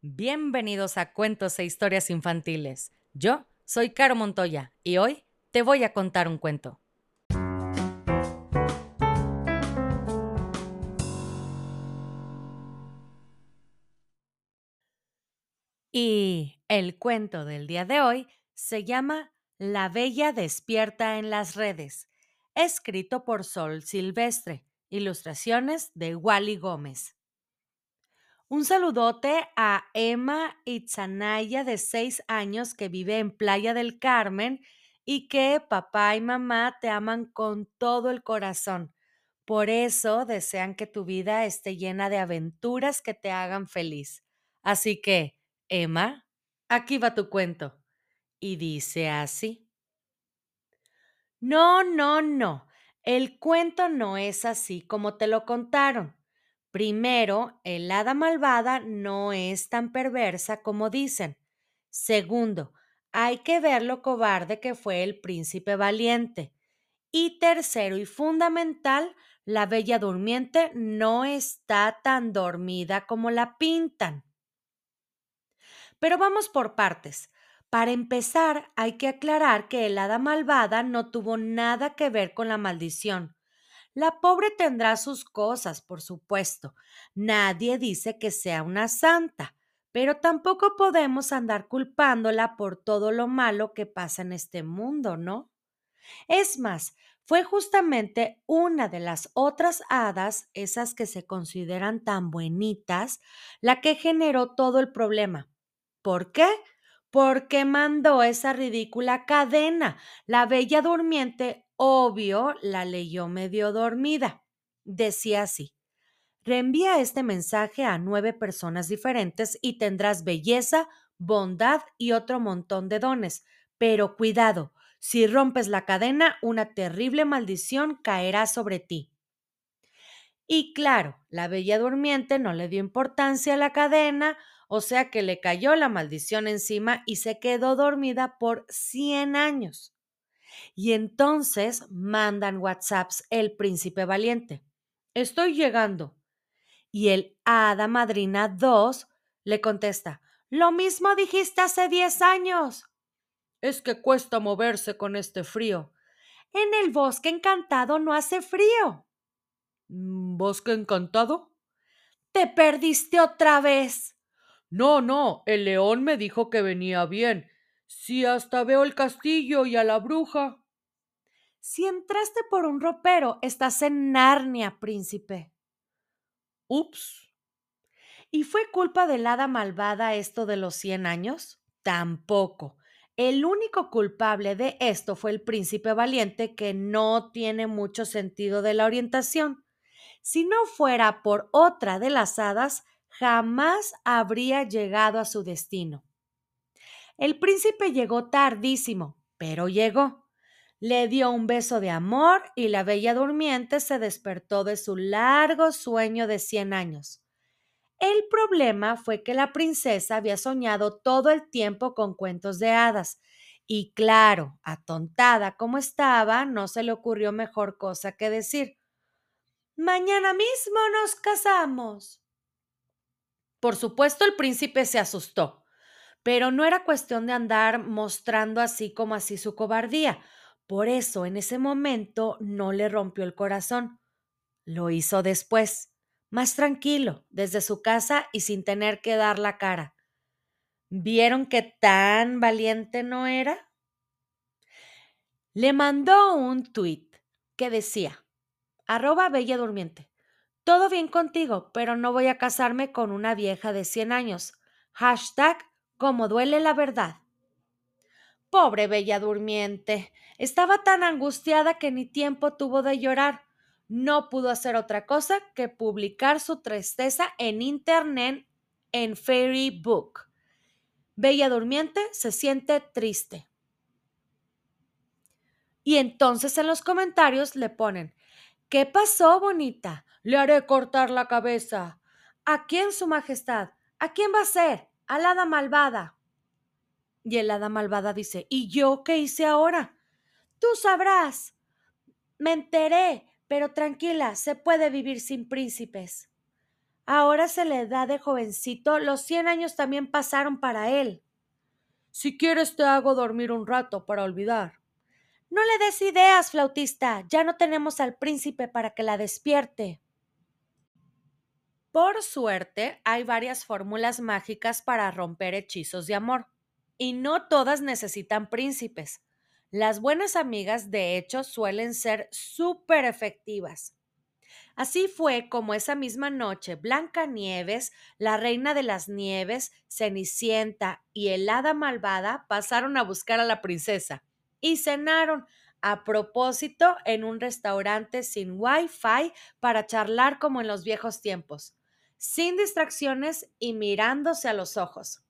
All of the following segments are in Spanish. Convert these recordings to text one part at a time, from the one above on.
Bienvenidos a Cuentos e Historias Infantiles. Yo soy Caro Montoya y hoy te voy a contar un cuento. Y el cuento del día de hoy se llama La Bella despierta en las redes, escrito por Sol Silvestre, ilustraciones de Wally Gómez. Un saludote a Emma Itzanaya de seis años que vive en Playa del Carmen y que papá y mamá te aman con todo el corazón. Por eso desean que tu vida esté llena de aventuras que te hagan feliz. Así que, Emma, aquí va tu cuento. Y dice así. No, no, no. El cuento no es así como te lo contaron. Primero, el hada malvada no es tan perversa como dicen. Segundo, hay que ver lo cobarde que fue el príncipe valiente. Y tercero y fundamental, la bella durmiente no está tan dormida como la pintan. Pero vamos por partes. Para empezar, hay que aclarar que el hada malvada no tuvo nada que ver con la maldición. La pobre tendrá sus cosas, por supuesto. Nadie dice que sea una santa, pero tampoco podemos andar culpándola por todo lo malo que pasa en este mundo, ¿no? Es más, fue justamente una de las otras hadas, esas que se consideran tan buenitas, la que generó todo el problema. ¿Por qué? Porque mandó esa ridícula cadena. La bella durmiente Obvio, la leyó medio dormida. Decía así. Reenvía este mensaje a nueve personas diferentes y tendrás belleza, bondad y otro montón de dones. Pero cuidado, si rompes la cadena, una terrible maldición caerá sobre ti. Y claro, la bella durmiente no le dio importancia a la cadena, o sea que le cayó la maldición encima y se quedó dormida por cien años. Y entonces mandan WhatsApps el príncipe valiente. Estoy llegando. Y el hada madrina 2 le contesta, lo mismo dijiste hace 10 años. Es que cuesta moverse con este frío. En el bosque encantado no hace frío. Mm, ¿Bosque encantado? Te perdiste otra vez. No, no, el león me dijo que venía bien si hasta veo el castillo y a la bruja. Si entraste por un ropero, estás en Narnia, príncipe. Ups. ¿Y fue culpa del hada malvada esto de los cien años? Tampoco. El único culpable de esto fue el príncipe valiente que no tiene mucho sentido de la orientación. Si no fuera por otra de las hadas, jamás habría llegado a su destino. El príncipe llegó tardísimo, pero llegó. Le dio un beso de amor y la bella durmiente se despertó de su largo sueño de cien años. El problema fue que la princesa había soñado todo el tiempo con cuentos de hadas, y claro, atontada como estaba, no se le ocurrió mejor cosa que decir Mañana mismo nos casamos. Por supuesto, el príncipe se asustó. Pero no era cuestión de andar mostrando así como así su cobardía. Por eso en ese momento no le rompió el corazón. Lo hizo después, más tranquilo, desde su casa y sin tener que dar la cara. ¿Vieron que tan valiente no era? Le mandó un tuit que decía, arroba bella durmiente, todo bien contigo, pero no voy a casarme con una vieja de 100 años. Hashtag como duele la verdad. Pobre Bella Durmiente. Estaba tan angustiada que ni tiempo tuvo de llorar. No pudo hacer otra cosa que publicar su tristeza en internet en Fairy Book. Bella Durmiente se siente triste. Y entonces en los comentarios le ponen, ¿qué pasó, bonita? Le haré cortar la cabeza. ¿A quién, Su Majestad? ¿A quién va a ser? Al hada malvada. Y el hada malvada dice, ¿y yo qué hice ahora? Tú sabrás. Me enteré, pero tranquila, se puede vivir sin príncipes. Ahora se le da de jovencito, los 100 años también pasaron para él. Si quieres te hago dormir un rato para olvidar. No le des ideas, flautista. Ya no tenemos al príncipe para que la despierte. Por suerte, hay varias fórmulas mágicas para romper hechizos de amor. Y no todas necesitan príncipes. Las buenas amigas, de hecho, suelen ser súper efectivas. Así fue como esa misma noche Blanca Nieves, la reina de las nieves, Cenicienta y el hada malvada pasaron a buscar a la princesa y cenaron a propósito en un restaurante sin wifi para charlar como en los viejos tiempos, sin distracciones y mirándose a los ojos.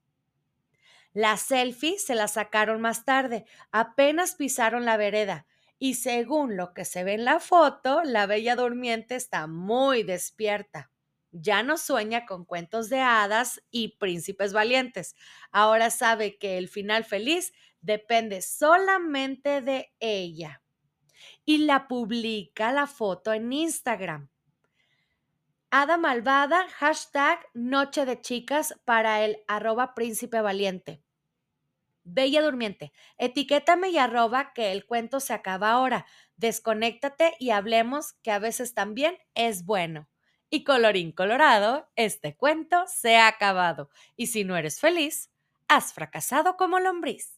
La selfie se la sacaron más tarde, apenas pisaron la vereda, y según lo que se ve en la foto, la bella durmiente está muy despierta. Ya no sueña con cuentos de hadas y príncipes valientes. Ahora sabe que el final feliz depende solamente de ella. Y la publica la foto en Instagram. Hada malvada, hashtag noche de chicas para el arroba príncipe valiente. Bella Durmiente, etiquétame y arroba que el cuento se acaba ahora. Desconéctate y hablemos que a veces también es bueno. Y colorín colorado, este cuento se ha acabado. Y si no eres feliz, has fracasado como lombriz.